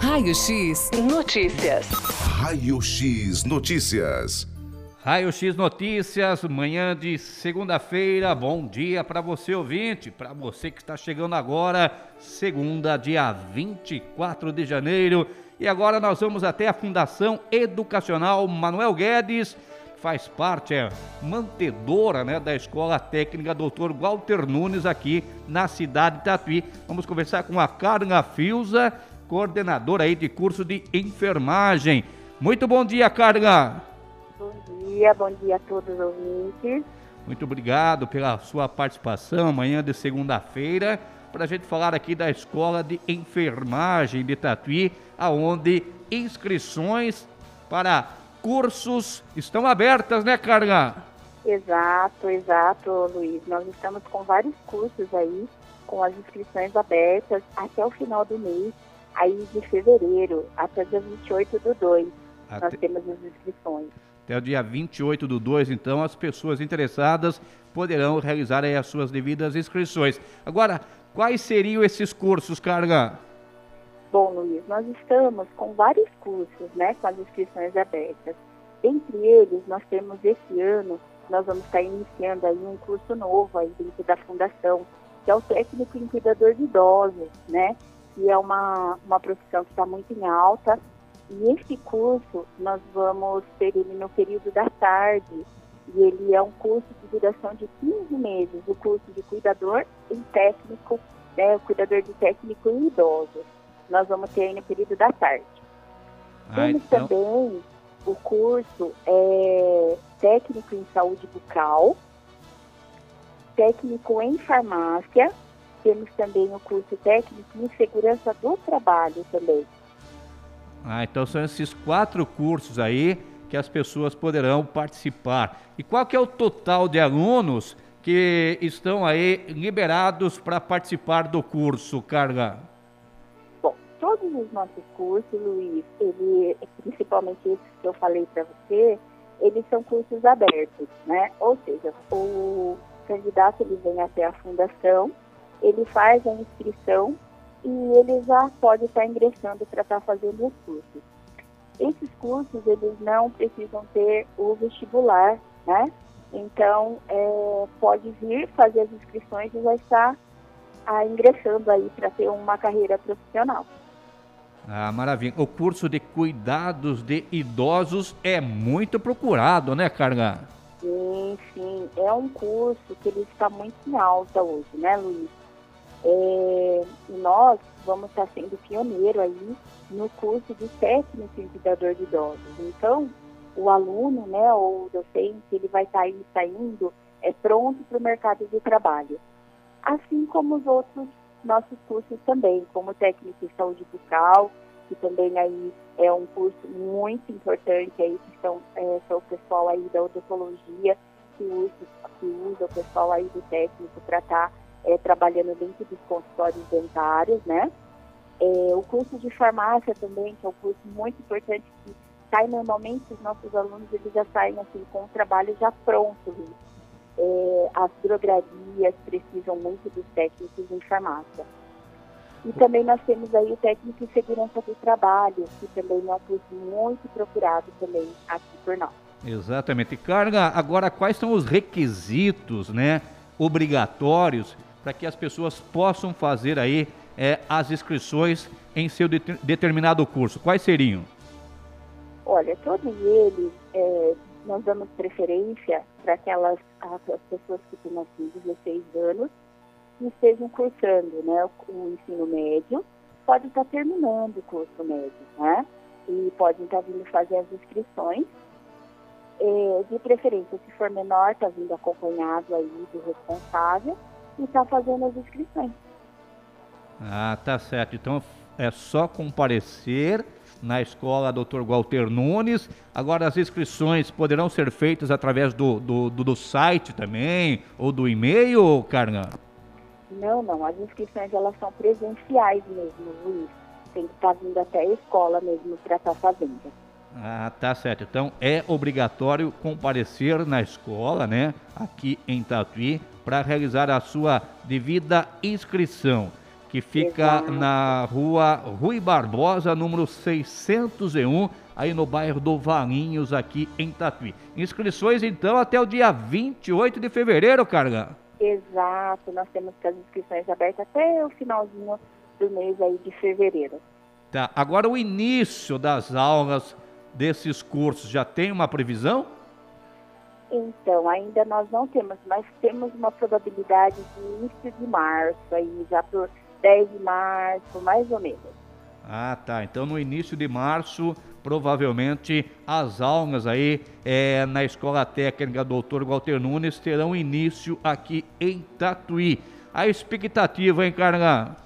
Raio X Notícias. Raio X Notícias. Raio X Notícias, manhã de segunda-feira. Bom dia para você ouvinte, para você que está chegando agora, segunda, dia 24 de janeiro. E agora nós vamos até a Fundação Educacional Manuel Guedes, faz parte, é mantedora né, da Escola Técnica Dr. Walter Nunes aqui na cidade de Tatuí. Vamos conversar com a Carla Filza, coordenadora aí de curso de enfermagem. Muito bom dia, Carla. Bom dia, bom dia a todos os ouvintes. Muito obrigado pela sua participação amanhã de segunda-feira para a gente falar aqui da Escola de Enfermagem de Tatuí, aonde inscrições para cursos estão abertas, né, Carla? Exato, exato, Luiz. Nós estamos com vários cursos aí, com as inscrições abertas até o final do mês, aí de fevereiro, até dia 28 do 2. Até... Nós temos as inscrições. Até o dia 28 do 2, então, as pessoas interessadas poderão realizar as suas devidas inscrições. Agora, quais seriam esses cursos, Carla? Bom, Luiz, nós estamos com vários cursos, né, com as inscrições abertas. Entre eles, nós temos esse ano, nós vamos estar iniciando aí um curso novo aí dentro da Fundação, que é o técnico em cuidador de idosos, né, que é uma, uma profissão que está muito em alta. E esse curso, nós vamos ter ele no período da tarde, e ele é um curso de duração de 15 meses, o curso de cuidador em técnico, né, o cuidador de técnico em idosos nós vamos ter aí no período da tarde. Ah, Temos então... também o curso é, técnico em saúde bucal, técnico em farmácia, temos também o curso técnico em segurança do trabalho também. Ah, então são esses quatro cursos aí que as pessoas poderão participar. E qual que é o total de alunos que estão aí liberados para participar do curso, Carla? todos os nossos cursos, Luiz, ele, principalmente esses que eu falei para você, eles são cursos abertos, né? Ou seja, o candidato ele vem até a fundação, ele faz a inscrição e ele já pode estar ingressando para estar fazendo os cursos. Esses cursos, eles não precisam ter o vestibular, né? Então, é, pode vir fazer as inscrições e já estar ah, ingressando aí para ter uma carreira profissional. Ah, maravilha. O curso de cuidados de idosos é muito procurado, né, Carga? Sim, sim. É um curso que ele está muito em alta hoje, né, Luiz? É, nós vamos estar sendo pioneiro aí no curso de técnico em cuidador de idosos. Então, o aluno, né, ou o docente, ele vai estar aí saindo é pronto para o mercado de trabalho. Assim como os outros nossos cursos também, como técnico em saúde bucal, que também aí é um curso muito importante aí, que são, é, são o pessoal aí da odontologia, que usa, que usa o pessoal aí do técnico para estar é, trabalhando dentro dos consultórios dentários, né? É, o curso de farmácia também, que é um curso muito importante, que sai normalmente os nossos alunos, eles já saem assim com o trabalho já pronto, é, as drogarias precisam muito dos técnicos em farmácia. E também nós temos aí o técnico em segurança do trabalho, que também é um curso muito procurado também aqui por nós. Exatamente. Carga, agora quais são os requisitos, né, obrigatórios para que as pessoas possam fazer aí é, as inscrições em seu de, determinado curso? Quais seriam? Olha, todos eles é, nós damos preferência para aquelas as pessoas que têm assim 16 anos e estejam cursando né, o, ensino médio, podem estar terminando o curso médio, né? E podem estar vindo fazer as inscrições. É, de preferência, se for menor, está vindo acompanhado aí do responsável e está fazendo as inscrições. Ah, tá certo. Então é só comparecer na escola Dr. Walter Nunes. Agora as inscrições poderão ser feitas através do, do, do, do site também, ou do e-mail, Carna? Não, não. As inscrições elas são presenciais mesmo, Luiz. Tem que estar tá vindo até a escola mesmo para estar tá fazendo. Ah, tá certo. Então é obrigatório comparecer na escola, né, aqui em Tatuí, para realizar a sua devida inscrição. que fica na rua Rui Barbosa, número 601, aí no bairro do Valinhos, aqui em Tatuí. Inscrições então até o dia 28 de fevereiro, Carga. Exato, nós temos as inscrições abertas até o finalzinho do mês aí de fevereiro. Tá, agora o início das aulas desses cursos já tem uma previsão? Então, ainda nós não temos, mas temos uma probabilidade de início de março, aí já por 10 de março, mais ou menos. Ah, tá. Então no início de março, provavelmente as aulas aí é, na Escola Técnica Dr. Walter Nunes terão início aqui em Tatuí. A expectativa, hein, Carla?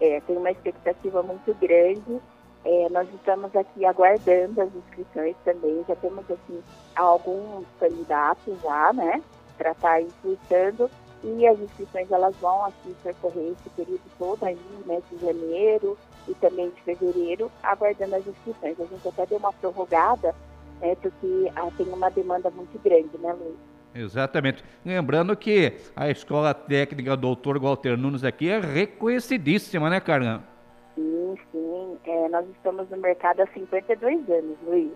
É, tem uma expectativa muito grande. É, nós estamos aqui aguardando as inscrições também. Já temos assim alguns candidatos já, né, para estar tá cursando. E as inscrições elas vão aqui percorrer esse período todo aí, né, de janeiro e também de fevereiro, aguardando as inscrições. A gente até deu uma prorrogada, né, porque ah, tem uma demanda muito grande, né, Luiz? Exatamente. Lembrando que a Escola Técnica Doutor Walter Nunes aqui é reconhecidíssima, né, Carla? Sim, sim. É, nós estamos no mercado há 52 anos, Luiz.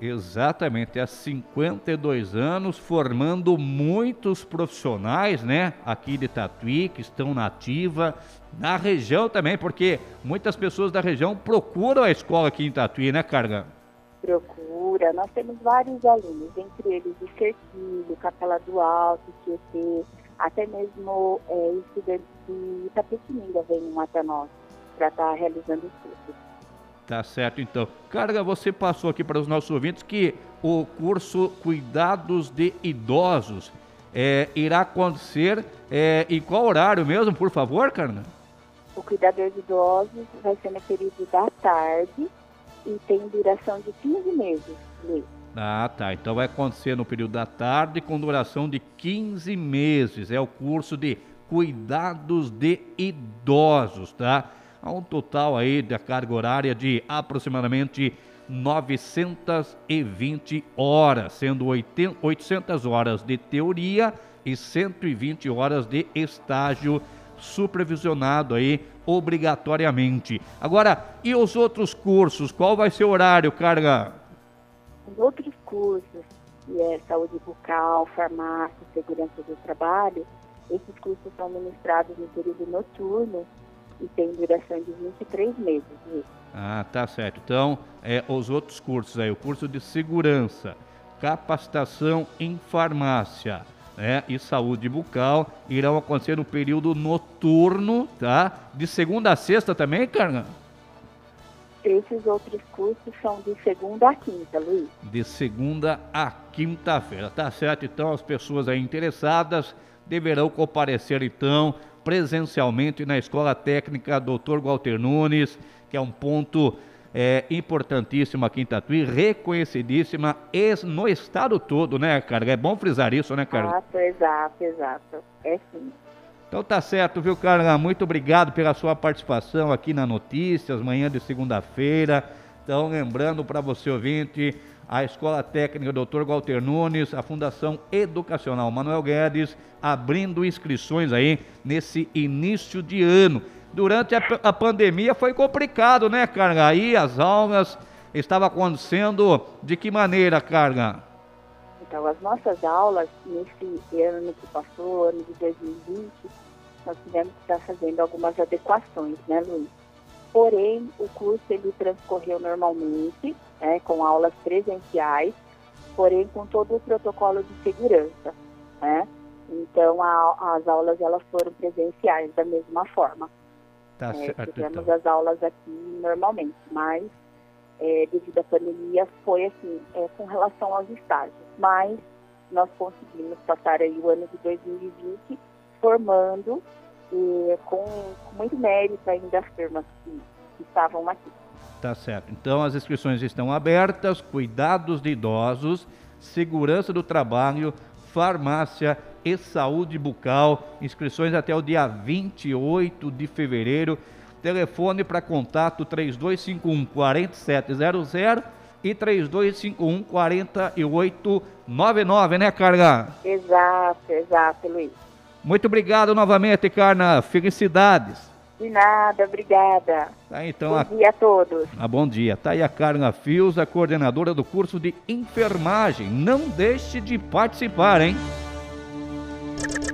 Exatamente, há 52 anos, formando muitos profissionais, né, aqui de Tatuí, que estão na ativa, na região também, porque muitas pessoas da região procuram a escola aqui em Tatuí, né, Carga? Procura, nós temos vários alunos, entre eles de Serquilho, Capela do Alto, Tietê, até mesmo é, estudantes de Itapetininga vêm até nós para estar tá realizando os cursos. Tá certo, então. Carga, você passou aqui para os nossos ouvintes que o curso Cuidados de Idosos é, irá acontecer é, em qual horário mesmo, por favor, Carla? O Cuidador de Idosos vai ser no período da tarde e tem duração de 15 meses, Luiz. Ah, tá. Então vai acontecer no período da tarde com duração de 15 meses. É o curso de Cuidados de Idosos, tá? Há um total aí da carga horária de aproximadamente 920 horas, sendo 800 horas de teoria e 120 horas de estágio supervisionado aí obrigatoriamente. Agora, e os outros cursos? Qual vai ser o horário, Carga? Os outros cursos, que é saúde bucal, farmácia, segurança do trabalho, esses cursos são ministrados no período noturno e tem duração de 23 meses. Isso. Ah, tá certo. Então, é, os outros cursos aí, o curso de segurança, capacitação em farmácia né, e saúde bucal irão acontecer no período noturno, tá? De segunda a sexta também, Carla? Esses outros cursos são de segunda a quinta, Luiz. De segunda a quinta-feira, tá certo? Então, as pessoas aí interessadas deverão comparecer, então, presencialmente na Escola Técnica Dr. Walter Nunes, que é um ponto é, importantíssima aqui em Tatuí, reconhecidíssima no estado todo, né, cara? É bom frisar isso, né, cara? Exato, exato, exato. É sim. Então tá certo, viu, Carla? Muito obrigado pela sua participação aqui na Notícias, manhã de segunda-feira. Então, lembrando para você ouvinte, a Escola Técnica Dr. Walter Nunes, a Fundação Educacional Manuel Guedes, abrindo inscrições aí nesse início de ano. Durante a, a pandemia foi complicado, né, Carga? Aí as aulas estavam acontecendo de que maneira, Carga? Então, as nossas aulas nesse ano que passou, ano de 2020, nós tivemos que estar fazendo algumas adequações, né, Luiz? Porém, o curso ele transcorreu normalmente, né, com aulas presenciais, porém com todo o protocolo de segurança, né? Então, a, as aulas elas foram presenciais da mesma forma. Tá é, certo, tivemos então. as aulas aqui normalmente, mas é, devido à pandemia foi assim, é, com relação aos estágios. Mas nós conseguimos passar aí o ano de 2020 formando e com, com muito mérito ainda as firmas que, que estavam aqui. Tá certo. Então as inscrições estão abertas, cuidados de idosos, segurança do trabalho, farmácia e saúde bucal. Inscrições até o dia 28 de fevereiro. Telefone para contato 3251 4700 e 3251 4899, né, Carla? Exato, exato, Luiz. Muito obrigado novamente, Carna. Felicidades. De nada, obrigada. Tá, então, bom a... dia a todos. Ah, bom dia. Tá aí a Carna Fios, a coordenadora do curso de enfermagem. Não deixe de participar, hein?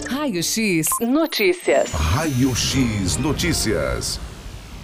Raio X Notícias. Raio X Notícias.